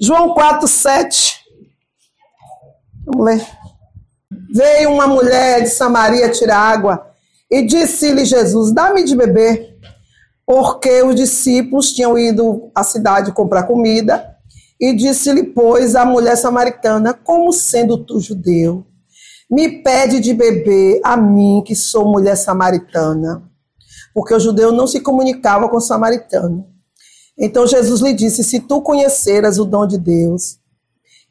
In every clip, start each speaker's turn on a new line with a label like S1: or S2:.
S1: João 4, 7. Vamos ler. Veio uma mulher de Samaria tirar água e disse-lhe Jesus: Dá-me de beber. Porque os discípulos tinham ido à cidade comprar comida. E disse-lhe, pois, a mulher samaritana: Como sendo tu judeu, me pede de beber a mim, que sou mulher samaritana? Porque o judeu não se comunicava com o samaritano. Então Jesus lhe disse: Se tu conheceras o dom de Deus,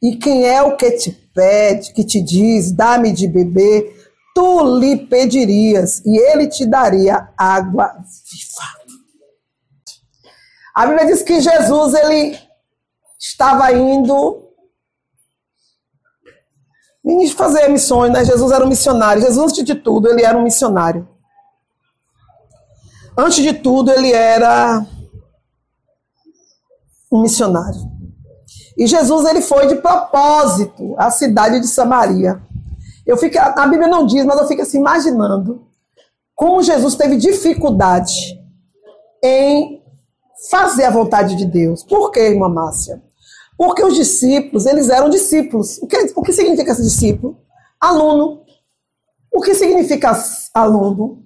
S1: e quem é o que te pede, que te diz, dá-me de beber, tu lhe pedirias, e ele te daria água viva. A Bíblia diz que Jesus ele estava indo fazer missões, né? Jesus era um missionário. Jesus, antes de tudo, ele era um missionário. Antes de tudo, ele era um missionário. E Jesus ele foi de propósito à cidade de Samaria. Eu fico, a Bíblia não diz, mas eu fico assim imaginando como Jesus teve dificuldade em fazer a vontade de Deus. Por quê, irmã Márcia? Porque os discípulos, eles eram discípulos. O que, o que significa esse discípulo? Aluno. O que significa aluno?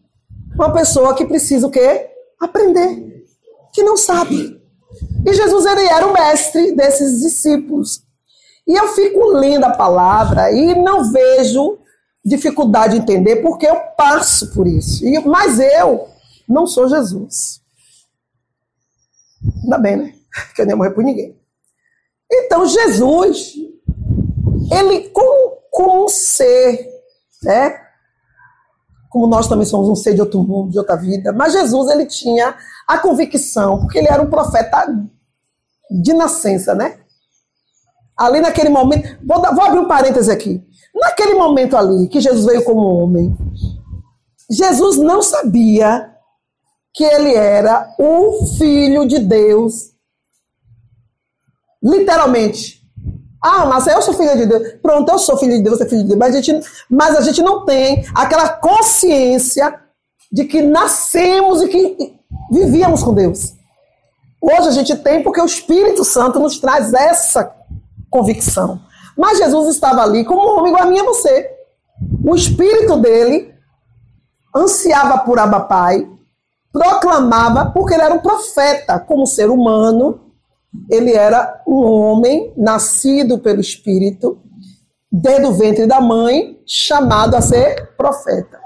S1: Uma pessoa que precisa o quê? Aprender. Que não sabe. E Jesus ele era o mestre desses discípulos. E eu fico lendo a palavra e não vejo dificuldade de entender, porque eu passo por isso. E, mas eu não sou Jesus. Ainda bem, né? Porque eu nem morrer por ninguém. Então, Jesus, ele, como, como um ser, né? Como nós também somos um ser de outro mundo, de outra vida, mas Jesus, ele tinha a convicção, porque ele era um profeta de nascença, né? Ali naquele momento, vou, vou abrir um parêntese aqui. Naquele momento ali, que Jesus veio como homem, Jesus não sabia que ele era o filho de Deus. Literalmente. Ah, mas eu sou filho de Deus. Pronto, eu sou filho de Deus, você é filho de Deus. Mas a gente, mas a gente não tem aquela consciência de que nascemos e que vivíamos com Deus. Hoje a gente tem porque o Espírito Santo nos traz essa convicção. Mas Jesus estava ali como um homem igual a mim e a você. O espírito dele ansiava por Abba Pai, proclamava, porque ele era um profeta, como ser humano, ele era um homem nascido pelo Espírito, desde o ventre da mãe, chamado a ser profeta.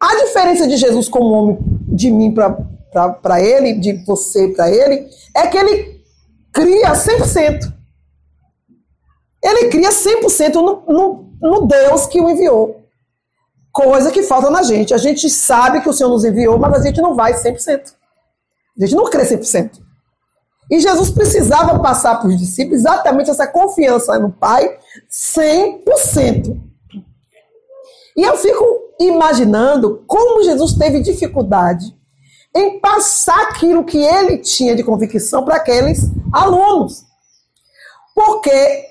S1: A diferença de Jesus como homem, de mim para ele, de você para ele, é que ele cria 100%. Ele cria 100% no, no, no Deus que o enviou. Coisa que falta na gente. A gente sabe que o Senhor nos enviou, mas a gente não vai 100%. A gente não crê 100%. E Jesus precisava passar para os discípulos exatamente essa confiança no Pai 100%. E eu fico imaginando como Jesus teve dificuldade em passar aquilo que ele tinha de convicção para aqueles alunos. Porque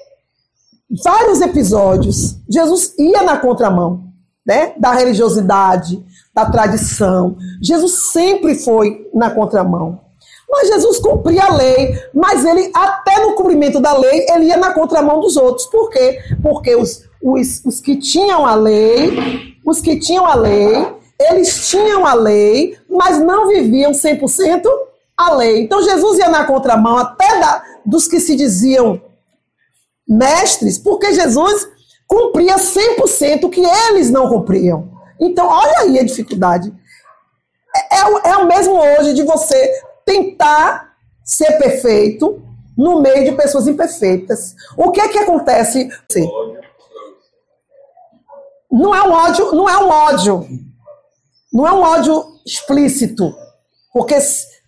S1: vários episódios Jesus ia na contramão né, da religiosidade, da tradição. Jesus sempre foi na contramão. Mas Jesus cumpria a lei, mas ele, até no cumprimento da lei, ele ia na contramão dos outros. Por quê? Porque os, os, os que tinham a lei, os que tinham a lei, eles tinham a lei, mas não viviam 100% a lei. Então Jesus ia na contramão até da, dos que se diziam mestres, porque Jesus cumpria 100% o que eles não cumpriam. Então, olha aí a dificuldade. É, é, é o mesmo hoje de você tentar ser perfeito no meio de pessoas imperfeitas. O que é que acontece? Sim. Não é um ódio, não é um ódio. Não é um ódio explícito. Porque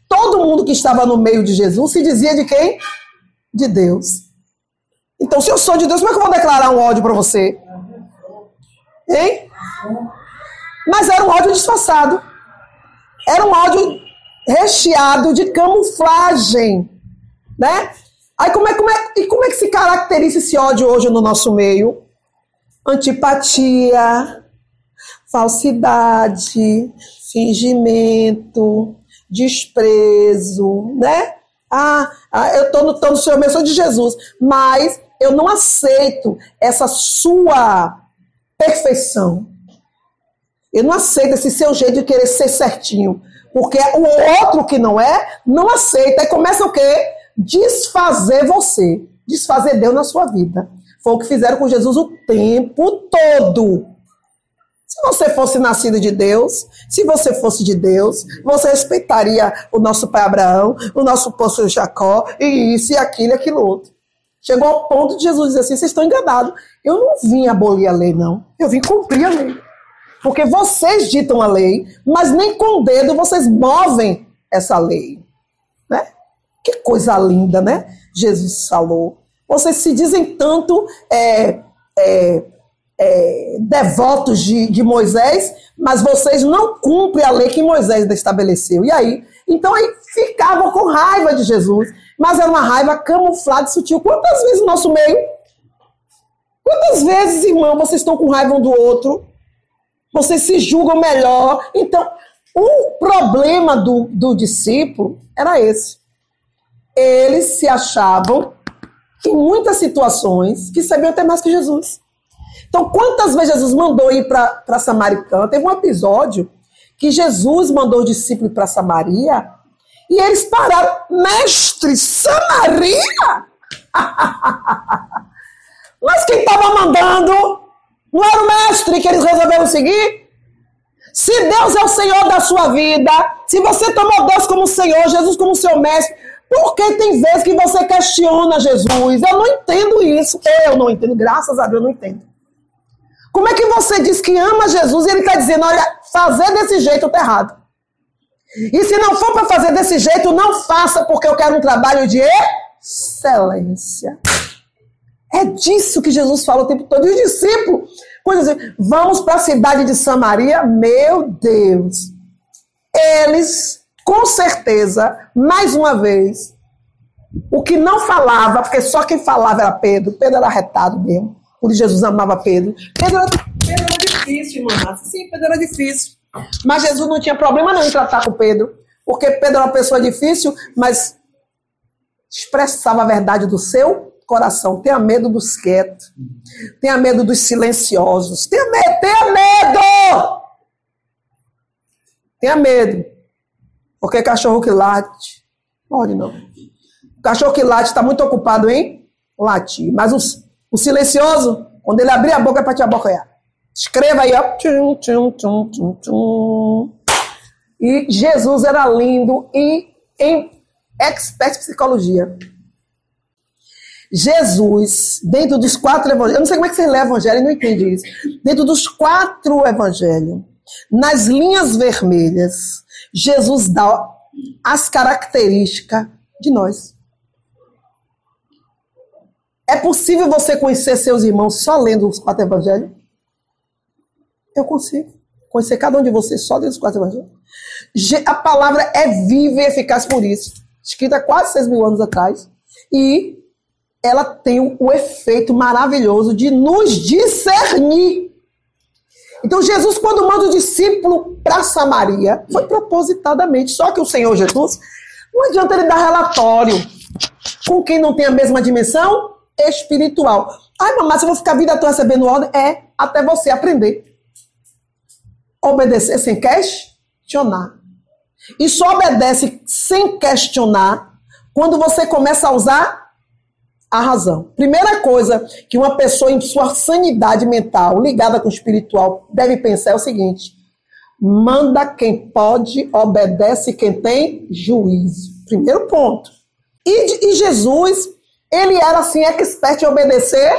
S1: todo mundo que estava no meio de Jesus se dizia de quem? De Deus. Então, se eu sou de Deus, como é que eu vou declarar um ódio para você? Hein? Mas era um ódio disfarçado. Era um ódio recheado de camuflagem, né? Aí como é, como é, e como é que se caracteriza esse ódio hoje no nosso meio? Antipatia, falsidade, fingimento, desprezo, né? Ah, ah eu estou no, tô no eu sou de Jesus. Mas eu não aceito essa sua perfeição. Eu não aceito esse seu jeito de querer ser certinho. Porque o outro que não é, não aceita. Aí começa o quê? Desfazer você. Desfazer Deus na sua vida. Foi o que fizeram com Jesus o tempo todo. Se você fosse nascido de Deus, se você fosse de Deus, você respeitaria o nosso pai Abraão, o nosso poço Jacó, e isso, e aquilo, e aquilo outro. Chegou ao ponto de Jesus dizer assim: vocês estão enganados. Eu não vim abolir a lei, não. Eu vim cumprir a lei. Porque vocês ditam a lei, mas nem com o dedo vocês movem essa lei. Né? Que coisa linda, né? Jesus falou. Vocês se dizem tanto é, é, é, devotos de, de Moisés, mas vocês não cumprem a lei que Moisés estabeleceu. E aí? Então aí ficavam com raiva de Jesus, mas era uma raiva camuflada e sutil. Quantas vezes no nosso meio? Quantas vezes, irmão, vocês estão com raiva um do outro? Vocês se julgam melhor. Então, o problema do, do discípulo era esse. Eles se achavam, em muitas situações, que sabiam até mais que Jesus. Então, quantas vezes Jesus mandou ir para Samaritana? Teve um episódio que Jesus mandou o discípulo para Samaria e eles pararam. Mestre, Samaria? Mas quem estava mandando não era o mestre que eles resolveram seguir? Se Deus é o Senhor da sua vida, se você tomou Deus como Senhor, Jesus como seu mestre, por que tem vezes que você questiona Jesus? Eu não entendo isso. Eu não entendo, graças a Deus eu não entendo. Como é que você diz que ama Jesus e ele está dizendo, olha, fazer desse jeito está errado. E se não for para fazer desse jeito, não faça, porque eu quero um trabalho de excelência. É disso que Jesus fala o tempo todo. E os discípulos, quando dizem, vamos para a cidade de Samaria, meu Deus. Eles, com certeza, mais uma vez, o que não falava, porque só quem falava era Pedro, Pedro era retado mesmo, por Jesus amava Pedro. Pedro era, Pedro era difícil, irmã. Sim, Pedro era difícil. Mas Jesus não tinha problema nenhum em tratar com Pedro, porque Pedro era uma pessoa difícil, mas expressava a verdade do seu coração. Tenha medo dos quietos. Tenha medo dos silenciosos. Tenha medo, tenha medo! Tenha medo. Porque cachorro que late. Pode não. O cachorro que late está muito ocupado em latir. Mas o, o silencioso, quando ele abrir a boca, é para te abocanhar. Escreva aí, ó. Tchum, tchum, tchum, tchum, tchum. E Jesus era lindo e em expert psicologia. Jesus, dentro dos quatro evangelhos, eu não sei como é que você lê o evangelho e não entende isso. Dentro dos quatro evangelhos, nas linhas vermelhas, Jesus dá as características de nós. É possível você conhecer seus irmãos só lendo os quatro evangelhos? Eu consigo. Conhecer cada um de vocês só lendo os quatro evangelhos. A palavra é viva e eficaz por isso. Escrita quase seis mil anos atrás. E ela tem o efeito maravilhoso de nos discernir. Então, Jesus, quando manda o discípulo para Samaria, foi propositadamente. Só que o Senhor Jesus, não adianta ele dar relatório com quem não tem a mesma dimensão espiritual. Ai, mamãe, se eu vou ficar a vida toda recebendo ordem, é até você aprender. Obedecer sem questionar. E só obedece sem questionar quando você começa a usar a razão. Primeira coisa que uma pessoa em sua sanidade mental, ligada com o espiritual, deve pensar é o seguinte: manda quem pode, obedece quem tem juízo. Primeiro ponto. E, e Jesus, ele era assim, expert em obedecer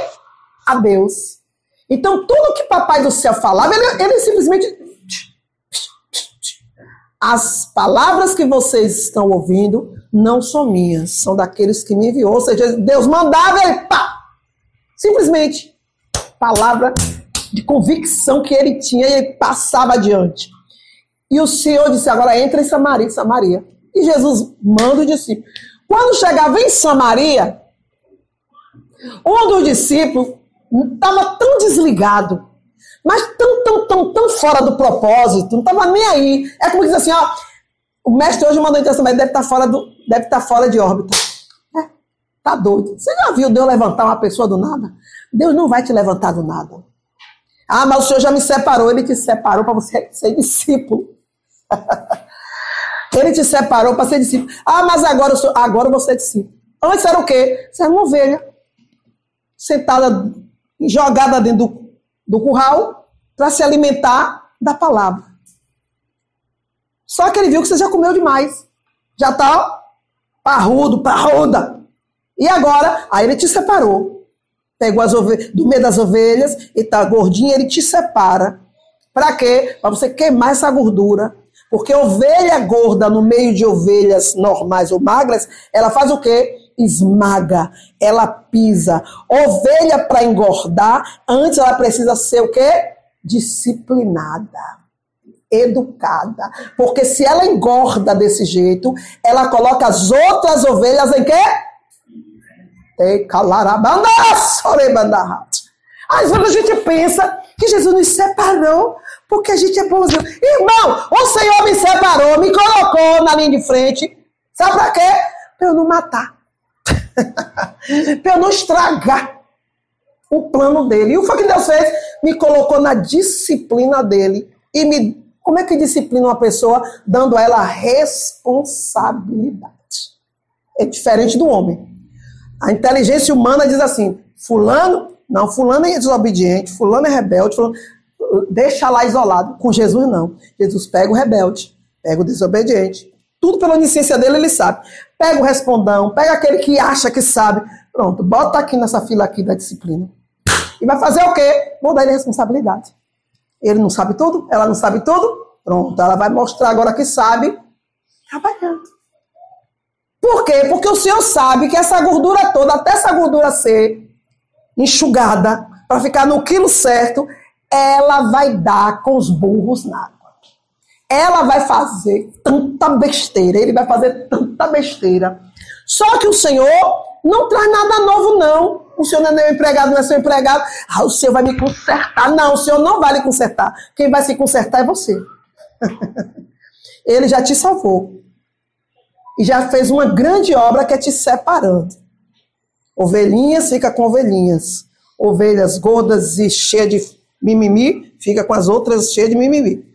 S1: a Deus. Então, tudo que papai do céu falava, ele, ele simplesmente. As palavras que vocês estão ouvindo não são minhas, são daqueles que me enviou. Ou seja, Deus mandava e pá! Simplesmente, palavra de convicção que ele tinha e ele passava adiante. E o Senhor disse: agora entra em Samaria, Samaria. E Jesus manda o discípulo. Quando chegava em Samaria, um dos discípulos estava tão desligado, mas tão, tão, tão, tão fora do propósito, não estava nem aí. É como diz assim: ó, o mestre hoje mandou então, mas deve estar fora do, deve estar fora de órbita. É, tá doido. Você já viu Deus levantar uma pessoa do nada? Deus não vai te levantar do nada. Ah, mas o Senhor já me separou. Ele te separou para você ser discípulo. Ele te separou para ser discípulo. Ah, mas agora, sou, agora você é discípulo. Antes era o quê? Você era uma ovelha. Sentada, jogada dentro do, do curral para se alimentar da palavra. Só que ele viu que você já comeu demais. Já está parrudo, parruda. E agora, aí ele te separou. Pegou as ovelhas, do meio das ovelhas e tá gordinho, ele te separa. Para quê? Para você queimar essa gordura. Porque ovelha gorda no meio de ovelhas normais ou magras, ela faz o quê? Esmaga, ela pisa. Ovelha para engordar, antes ela precisa ser o quê? Disciplinada educada. Porque se ela engorda desse jeito, ela coloca as outras ovelhas em quê? Às vezes a gente pensa que Jesus nos separou porque a gente é bonzinho. Irmão, o Senhor me separou, me colocou na linha de frente. Sabe para quê? Para eu não matar. para eu não estragar o plano dele. E o que Deus fez? Me colocou na disciplina dele e me como é que disciplina uma pessoa dando a ela responsabilidade? É diferente do homem. A inteligência humana diz assim: Fulano, não, Fulano é desobediente, Fulano é rebelde, fulano, deixa lá isolado. Com Jesus, não. Jesus pega o rebelde, pega o desobediente. Tudo pela onisciência dele, ele sabe. Pega o respondão, pega aquele que acha que sabe. Pronto, bota aqui nessa fila aqui da disciplina. E vai fazer o quê? Vou dar ele responsabilidade. Ele não sabe tudo, ela não sabe tudo. Pronto, ela vai mostrar agora que sabe, trabalhando. Por quê? Porque o Senhor sabe que essa gordura toda, até essa gordura ser enxugada, para ficar no quilo certo, ela vai dar com os burros na água. Ela vai fazer tanta besteira, ele vai fazer tanta besteira. Só que o Senhor não traz nada novo, não. O senhor não é meu empregado, não é seu empregado. Ah, o senhor vai me consertar. Não, o senhor não vai lhe consertar. Quem vai se consertar é você. Ele já te salvou. E já fez uma grande obra que é te separando. Ovelhinhas fica com ovelhinhas. Ovelhas gordas e cheias de mimimi, fica com as outras cheias de mimimi.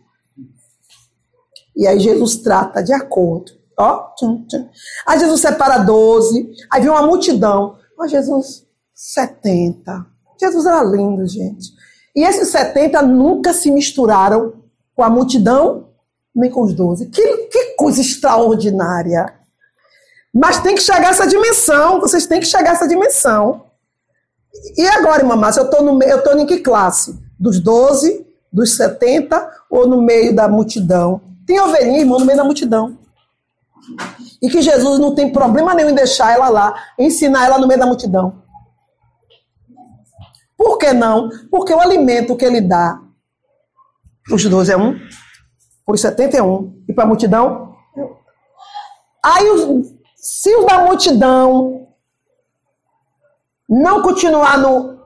S1: E aí Jesus trata de acordo. Ó, tchum, tchum. Aí Jesus separa 12, aí vem uma multidão. Ó, Jesus, 70. Jesus era lindo, gente. E esses 70 nunca se misturaram com a multidão, nem com os 12. Que, que coisa extraordinária. Mas tem que chegar a essa dimensão. Vocês têm que chegar a essa dimensão. E agora, irmã Márcia, eu estou no eu tô em que classe? Dos 12, dos 70 ou no meio da multidão? Tem ovelhinha, irmão, no meio da multidão. E que Jesus não tem problema nenhum em deixar ela lá, ensinar ela no meio da multidão. Por que não? Porque o alimento que ele dá os 12 é um, os 71 e para a multidão. Aí, se o da multidão não continuar no,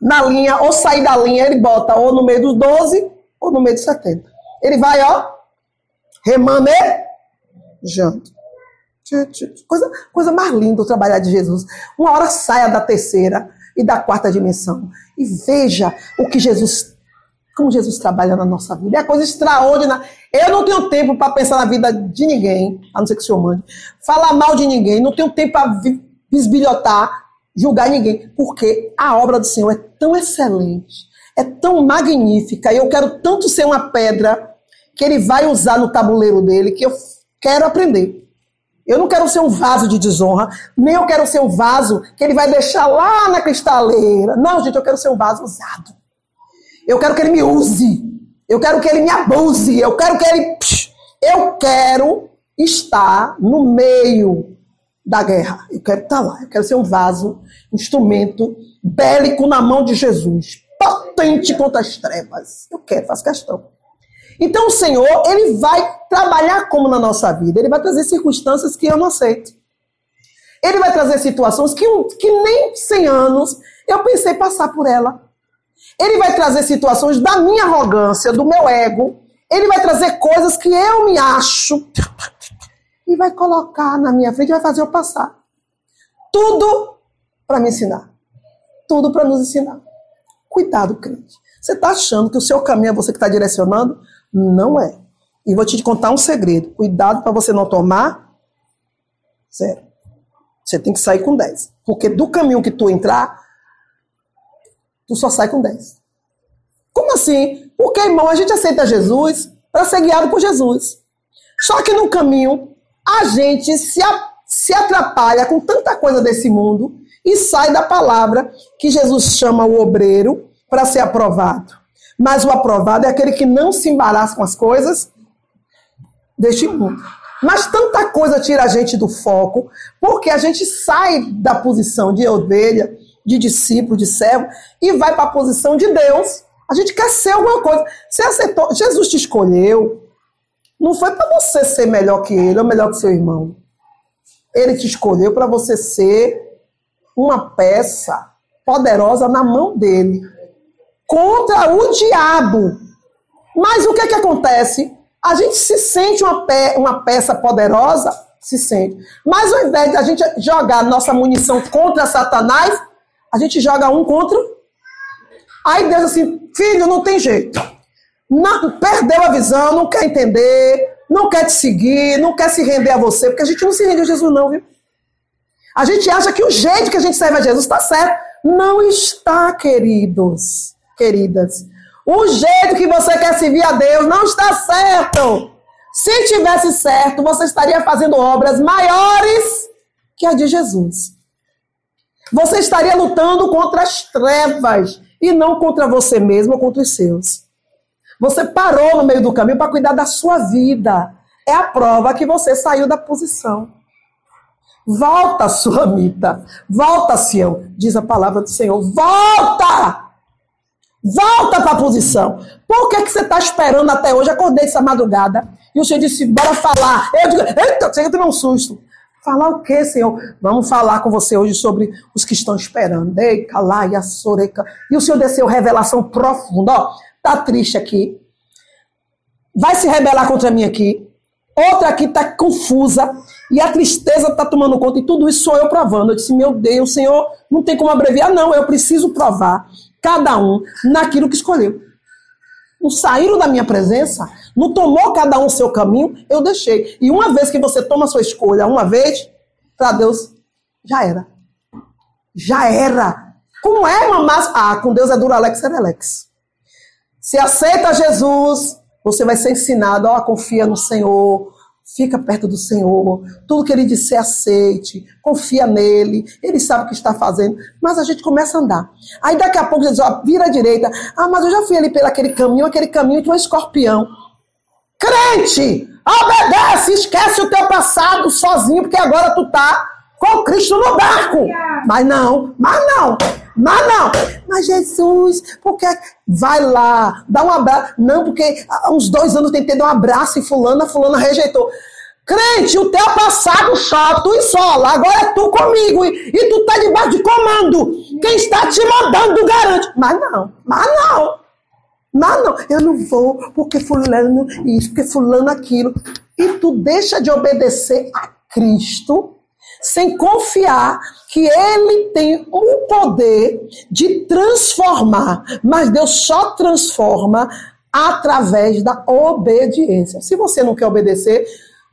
S1: na linha, ou sair da linha, ele bota ou no meio dos 12 ou no meio dos 70. Ele vai, ó, remanejando. Coisa, coisa mais linda o trabalhar de Jesus. Uma hora saia da terceira e da quarta dimensão e veja o que Jesus, como Jesus trabalha na nossa vida. É coisa extraordinária. Eu não tenho tempo para pensar na vida de ninguém, a não ser que o Senhor mande. Falar mal de ninguém, não tenho tempo para bisbilhotar, julgar ninguém, porque a obra do Senhor é tão excelente, é tão magnífica, e eu quero tanto ser uma pedra que ele vai usar no tabuleiro dele, que eu quero aprender. Eu não quero ser um vaso de desonra, nem eu quero ser um vaso que ele vai deixar lá na cristaleira. Não, gente, eu quero ser um vaso usado. Eu quero que ele me use. Eu quero que ele me abuse. Eu quero que ele. Eu quero estar no meio da guerra. Eu quero estar lá. Eu quero ser um vaso, instrumento bélico na mão de Jesus. Potente contra as trevas. Eu quero, faço questão. Então o Senhor, ele vai trabalhar como na nossa vida? Ele vai trazer circunstâncias que eu não aceito. Ele vai trazer situações que, que nem 100 anos eu pensei passar por ela. Ele vai trazer situações da minha arrogância, do meu ego. Ele vai trazer coisas que eu me acho. e vai colocar na minha frente e vai fazer eu passar. Tudo para me ensinar. Tudo para nos ensinar. Cuidado, crente. Você está achando que o seu caminho é você que está direcionando? Não é. E vou te contar um segredo. Cuidado para você não tomar zero. Você tem que sair com 10. Porque do caminho que tu entrar, tu só sai com 10. Como assim? Porque, irmão, a gente aceita Jesus para ser guiado por Jesus. Só que no caminho, a gente se, se atrapalha com tanta coisa desse mundo e sai da palavra que Jesus chama o obreiro para ser aprovado. Mas o aprovado é aquele que não se embaraça com as coisas deste mundo. Mas tanta coisa tira a gente do foco, porque a gente sai da posição de ovelha, de discípulo, de servo, e vai para a posição de Deus. A gente quer ser alguma coisa. Você aceitou, Jesus te escolheu. Não foi para você ser melhor que ele ou melhor que seu irmão. Ele te escolheu para você ser uma peça poderosa na mão dele contra o diabo. Mas o que é que acontece? A gente se sente uma, pe uma peça poderosa, se sente. Mas ao invés de a gente jogar nossa munição contra Satanás, a gente joga um contra. Aí Deus assim, filho, não tem jeito. Não, perdeu a visão, não quer entender, não quer te seguir, não quer se render a você, porque a gente não se rende a Jesus, não, viu? A gente acha que o jeito que a gente serve a Jesus está certo. Não está, queridos, queridas. O jeito que você quer servir a Deus não está certo. Se tivesse certo, você estaria fazendo obras maiores que a de Jesus. Você estaria lutando contra as trevas e não contra você mesmo ou contra os seus. Você parou no meio do caminho para cuidar da sua vida. É a prova que você saiu da posição. Volta, Sulamita. Volta, Sião. Diz a palavra do Senhor. Volta! Volta para a posição. Por que, que você está esperando até hoje? Acordei essa madrugada e o Senhor disse: bora falar. Eu digo: eita, Senhor, tomei um susto. Falar o quê, Senhor? Vamos falar com você hoje sobre os que estão esperando. Ei, calaia, soreca. E o Senhor desceu revelação profunda. Ó, tá triste aqui. Vai se rebelar contra mim aqui. Outra aqui está confusa. E a tristeza está tomando conta. E tudo isso sou eu provando. Eu disse, meu Deus, Senhor, não tem como abreviar, não. Eu preciso provar cada um naquilo que escolheu. Não saíram da minha presença, não tomou cada um seu caminho, eu deixei. E uma vez que você toma sua escolha, uma vez, para Deus, já era. Já era. Como é, mamás? Ah, com Deus é Duralex Serelex. Se aceita Jesus, você vai ser ensinado, ó, confia no Senhor, Fica perto do Senhor. Tudo que Ele disser, aceite. Confia nele. Ele sabe o que está fazendo. Mas a gente começa a andar. Aí daqui a pouco Jesus ó, vira à direita. Ah, mas eu já fui ali pelo aquele caminho. Aquele caminho de um escorpião. Crente! Obedece! Esquece o teu passado sozinho. Porque agora tu tá com Cristo no barco. Mas não, mas não. Mas não, mas Jesus, porque vai lá, dá um abraço. Não, porque há uns dois anos tentei dar um abraço e fulana, fulana rejeitou. Crente, o teu passado tu e só, agora é tu comigo e, e tu tá debaixo de comando. Quem está te mandando garante. Mas não, mas não. Mas não, eu não vou porque fulano isso, porque fulano aquilo. E tu deixa de obedecer a Cristo sem confiar que ele tem o poder de transformar, mas Deus só transforma através da obediência. Se você não quer obedecer,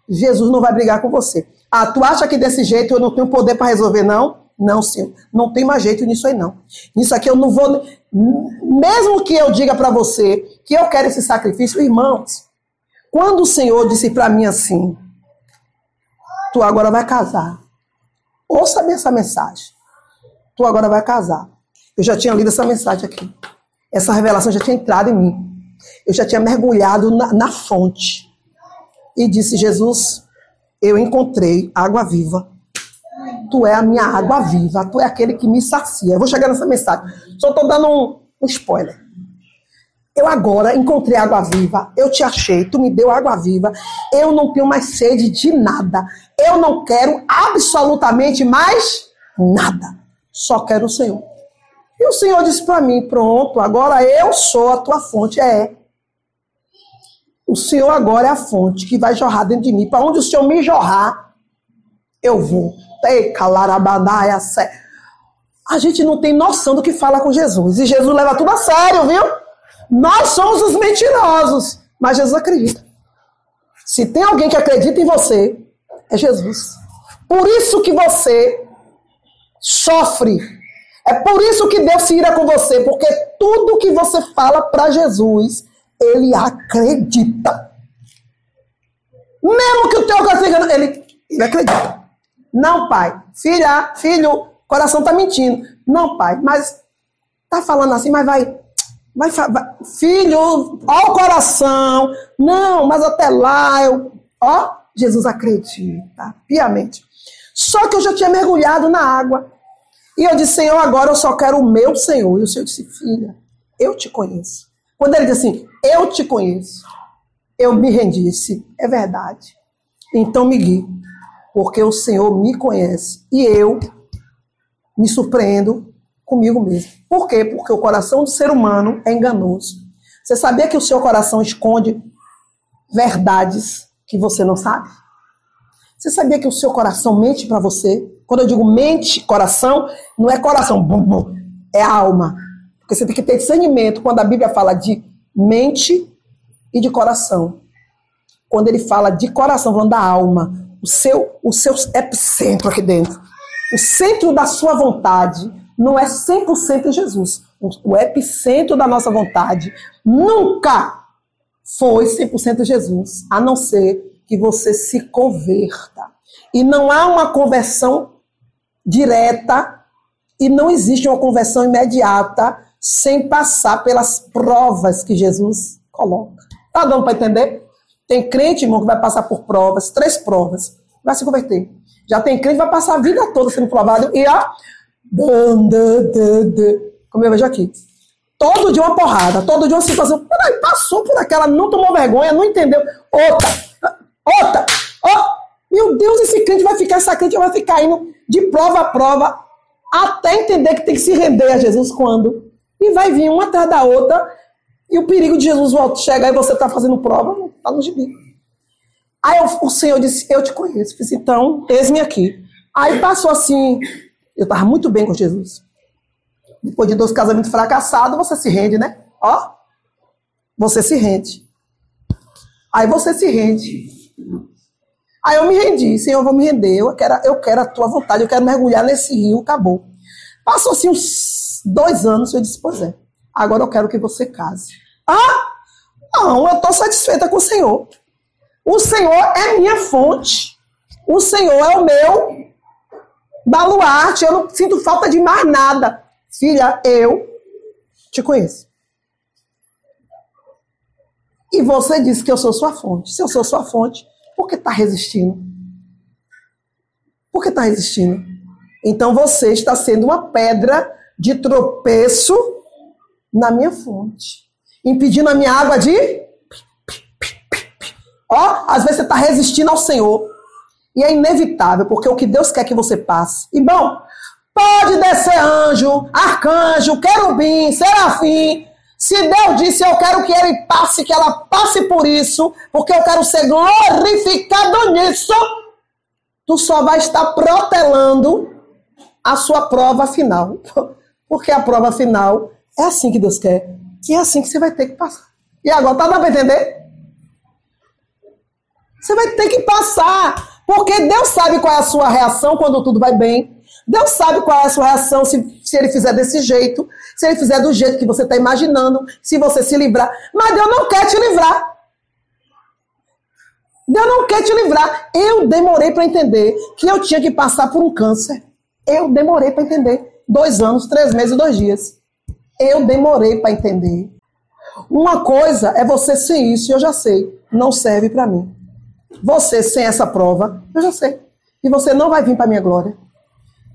S1: Jesus não vai brigar com você. Ah, tu acha que desse jeito eu não tenho poder para resolver, não? Não, sim. Não tem mais jeito nisso aí, não. Nisso aqui eu não vou. Mesmo que eu diga para você que eu quero esse sacrifício, irmãos, quando o Senhor disse para mim assim: Tu agora vai casar. Ouça bem essa mensagem. Tu agora vai casar. Eu já tinha lido essa mensagem aqui. Essa revelação já tinha entrado em mim. Eu já tinha mergulhado na, na fonte. E disse: Jesus, eu encontrei água viva. Tu é a minha água viva. Tu é aquele que me sacia. Eu vou chegar nessa mensagem. Só estou dando um, um spoiler. Eu agora encontrei água viva, eu te achei, tu me deu água viva, eu não tenho mais sede de nada, eu não quero absolutamente mais nada, só quero o Senhor. E o Senhor disse para mim: pronto, agora eu sou a tua fonte. É. o Senhor agora é a fonte que vai jorrar dentro de mim. Para onde o Senhor me jorrar, eu vou. A gente não tem noção do que fala com Jesus. E Jesus leva tudo a sério, viu? Nós somos os mentirosos. Mas Jesus acredita. Se tem alguém que acredita em você, é Jesus. Por isso que você sofre. É por isso que Deus se ira com você, porque tudo que você fala para Jesus, ele acredita. Mesmo que o teu coração ele, ele acredita. Não, pai. Filha, filho, coração tá mentindo. Não, pai, mas tá falando assim, mas vai vai, vai filho, ó o coração. Não, mas até lá eu, ó, Jesus acredita piamente. Só que eu já tinha mergulhado na água. E eu disse, Senhor, agora eu só quero o meu Senhor. E o Senhor disse, filha, eu te conheço. Quando ele disse assim, eu te conheço, eu me rendisse. É verdade. Então me guie, porque o Senhor me conhece. E eu me surpreendo comigo mesmo. Por quê? Porque o coração do ser humano é enganoso. Você sabia que o seu coração esconde verdades que você não sabe? Você sabia que o seu coração mente para você? Quando eu digo mente, coração, não é coração, bum, bum, é alma. Porque você tem que ter discernimento quando a Bíblia fala de mente e de coração. Quando ele fala de coração, falando da alma, o seu, o seu epicentro aqui dentro, o centro da sua vontade, não é 100% Jesus. O epicentro da nossa vontade nunca foi 100% Jesus, a não ser que você se converta. E não há uma conversão direta e não existe uma conversão imediata sem passar pelas provas que Jesus coloca. Tá dando para entender? Tem crente, irmão, que vai passar por provas, três provas, vai se converter. Já tem crente que vai passar a vida toda sendo provado e ó, como eu vejo aqui. Todo dia uma porrada, todo dia uma situação. Peraí, passou por aquela, não tomou vergonha, não entendeu. Outra, outra, oh, meu Deus, esse crente vai ficar, essa crente vai ficar indo de prova a prova até entender que tem que se render a Jesus quando. E vai vir uma atrás da outra e o perigo de Jesus volta, chega e você está fazendo prova, está no gibi. Aí o Senhor disse, eu te conheço. Eu disse, então, eis-me aqui. Aí passou assim, eu estava muito bem com Jesus. Depois de dois casamentos fracassados, você se rende, né? Ó, você se rende. Aí você se rende. Aí eu me rendi, Senhor, eu vou me render, eu quero, eu quero a tua vontade, eu quero mergulhar nesse rio, acabou. Passou assim uns dois anos, eu disse, pois é, agora eu quero que você case. Ah, não, eu estou satisfeita com o Senhor. O Senhor é minha fonte. O Senhor é o meu baluarte, eu não sinto falta de mais nada. Filha, eu te conheço. E você disse que eu sou sua fonte. Se eu sou sua fonte, por que está resistindo? Por que está resistindo? Então você está sendo uma pedra de tropeço na minha fonte, impedindo a minha água de. Ó, às vezes você está resistindo ao Senhor. E é inevitável, porque o que Deus quer que você passe. E bom, pode descer anjo, arcanjo, querubim, serafim, se Deus disse, eu quero que ele passe, que ela passe por isso, porque eu quero ser glorificado nisso, tu só vai estar protelando a sua prova final. Porque a prova final é assim que Deus quer. E é assim que você vai ter que passar. E agora, tá dando para entender? Você vai ter que passar. Porque Deus sabe qual é a sua reação quando tudo vai bem. Deus sabe qual é a sua reação se, se ele fizer desse jeito, se ele fizer do jeito que você está imaginando, se você se livrar. Mas Deus não quer te livrar. Deus não quer te livrar. Eu demorei para entender que eu tinha que passar por um câncer. Eu demorei para entender. Dois anos, três meses, dois dias. Eu demorei para entender. Uma coisa é você sem isso, eu já sei, não serve para mim. Você sem essa prova, eu já sei. E você não vai vir para minha glória.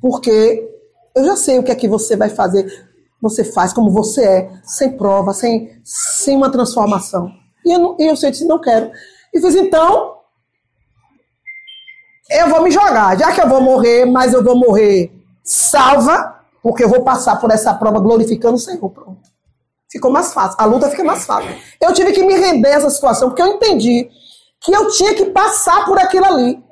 S1: Porque eu já sei o que é que você vai fazer, você faz como você é, sem prova, sem, sem uma transformação. E eu, e eu disse, não quero. E fiz, então, eu vou me jogar. Já que eu vou morrer, mas eu vou morrer salva, porque eu vou passar por essa prova glorificando o Senhor. Pronto. ficou mais fácil. A luta fica mais fácil. Eu tive que me render a essa situação, porque eu entendi que eu tinha que passar por aquilo ali.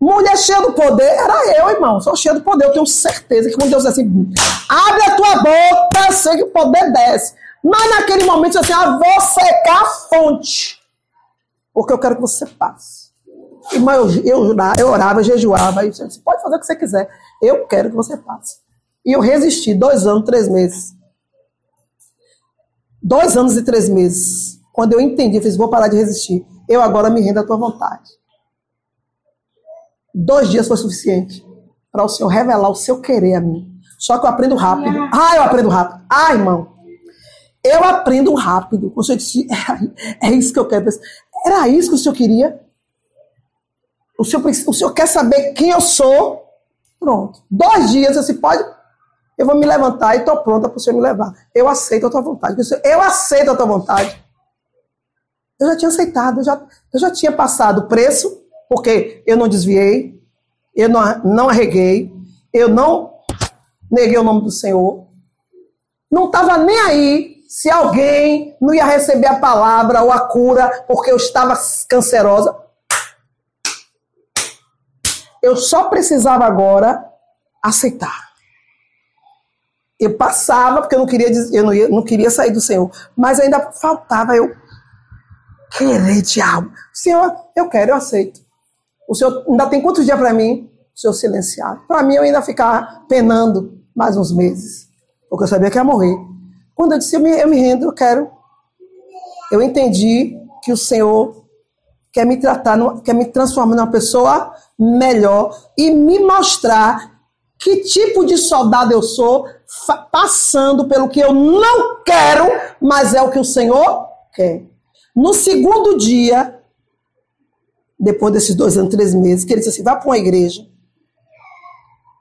S1: Mulher cheia do poder, era eu, irmão. Sou cheia do poder. Eu tenho certeza que quando Deus diz assim, abre a tua boca, sei que o poder desce. Mas naquele momento assim, ah, vou secar a fonte. Porque eu quero que você passe. Irmão, eu, eu, eu orava, jejuava. E disse, pode fazer o que você quiser. Eu quero que você passe. E eu resisti dois anos, três meses. Dois anos e três meses. Quando eu entendi, eu fiz, vou parar de resistir. Eu agora me rendo à tua vontade. Dois dias foi suficiente para o Senhor revelar o seu querer a mim. Só que eu aprendo rápido. Ah, eu aprendo rápido. Ah, irmão. Eu aprendo rápido. O senhor disse, é, é isso que eu quero. Era isso que o senhor queria? O senhor, o senhor quer saber quem eu sou? Pronto. Dois dias, você pode. Eu vou me levantar e estou pronta para o senhor me levar. Eu aceito a tua vontade. Eu aceito a tua vontade. Eu já tinha aceitado, eu já, eu já tinha passado o preço, porque eu não desviei, eu não, não arreguei, eu não neguei o nome do Senhor. Não estava nem aí se alguém não ia receber a palavra ou a cura porque eu estava cancerosa. Eu só precisava agora aceitar. Eu passava porque eu não queria, eu não, ia, não queria sair do Senhor, mas ainda faltava eu querer diabo. Senhor, eu quero, eu aceito. O Senhor ainda tem quantos dias para mim? O Senhor silenciado. Para mim eu ainda ficar penando mais uns meses, porque eu sabia que ia morrer. Quando eu disse, eu me, eu me rendo, eu quero. Eu entendi que o Senhor quer me tratar, quer me transformar numa pessoa melhor e me mostrar que tipo de soldado eu sou, passando pelo que eu não quero, mas é o que o Senhor quer. No segundo dia, depois desses dois anos, três meses, que ele disse assim: vá para uma igreja,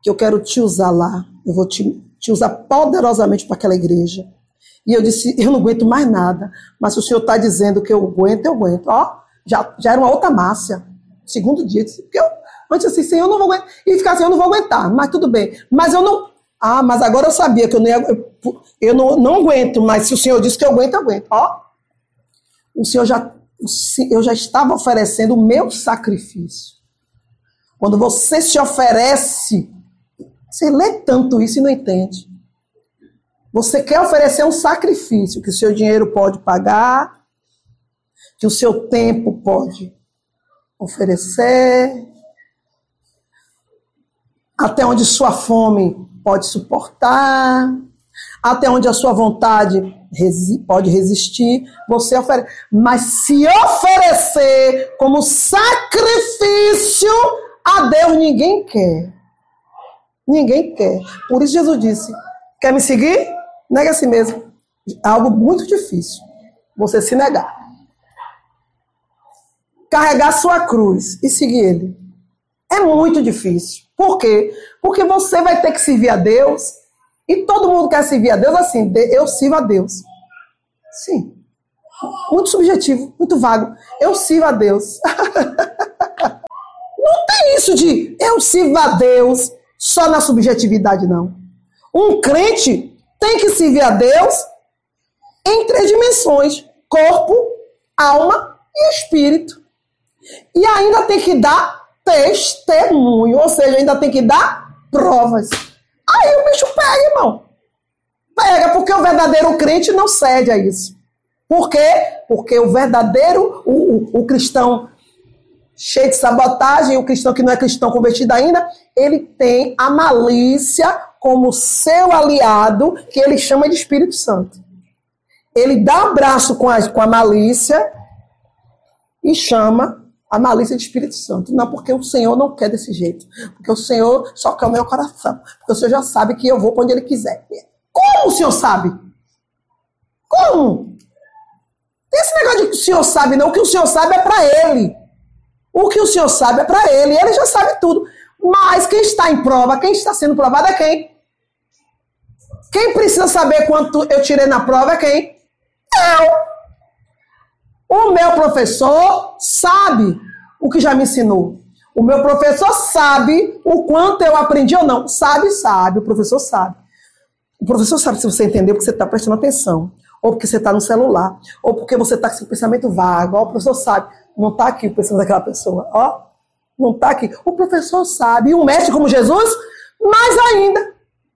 S1: que eu quero te usar lá, eu vou te, te usar poderosamente para aquela igreja. E eu disse, eu não aguento mais nada. Mas se o senhor está dizendo que eu aguento, eu aguento. Ó, já, já era uma outra Márcia. Segundo dia, disse, porque eu, antes assim, senhor, eu não vou aguentar. E ficar assim, eu não vou aguentar, mas tudo bem. Mas eu não. Ah, mas agora eu sabia que eu não ia. Eu, eu não, não aguento, mas se o senhor disse que eu aguento, eu aguento. Ó, o senhor já. Eu já estava oferecendo o meu sacrifício. Quando você se oferece, você lê tanto isso e não entende. Você quer oferecer um sacrifício que o seu dinheiro pode pagar, que o seu tempo pode oferecer, até onde sua fome pode suportar, até onde a sua vontade resi pode resistir, você oferece. Mas se oferecer como sacrifício a Deus, ninguém quer. Ninguém quer. Por isso Jesus disse: Quer me seguir? Nega a si mesmo. É algo muito difícil. Você se negar. Carregar sua cruz e seguir ele. É muito difícil. Por quê? Porque você vai ter que servir a Deus. E todo mundo quer servir a Deus assim. Eu sirvo a Deus. Sim. Muito subjetivo, muito vago. Eu sirvo a Deus. não tem isso de eu sirvo a Deus só na subjetividade, não. Um crente tem que servir a Deus em três dimensões: corpo, alma e espírito. E ainda tem que dar testemunho, ou seja, ainda tem que dar provas. Aí o bicho pega, irmão. Pega, porque o verdadeiro crente não cede a isso. Por quê? Porque o verdadeiro, o, o, o cristão cheio de sabotagem, o cristão que não é cristão convertido ainda, ele tem a malícia como seu aliado, que ele chama de Espírito Santo. Ele dá abraço com a, com a malícia e chama a malícia de Espírito Santo. Não, porque o Senhor não quer desse jeito. Porque o Senhor só quer o meu coração. Porque o Senhor já sabe que eu vou para onde Ele quiser. Como o Senhor sabe? Como? Esse negócio de que o Senhor sabe, não. O que o Senhor sabe é para Ele. O que o Senhor sabe é para Ele. Ele já sabe tudo. Mas quem está em prova, quem está sendo provado é quem? Quem precisa saber quanto eu tirei na prova é quem? Eu. O meu professor sabe o que já me ensinou. O meu professor sabe o quanto eu aprendi ou não. Sabe, sabe, o professor sabe. O professor sabe se você entendeu porque você está prestando atenção, ou porque você está no celular, ou porque você está com pensamento vago. Ó, o professor sabe, não está aqui o pensamento daquela pessoa. Ó, não está aqui. O professor sabe. E um mestre como Jesus, mais ainda.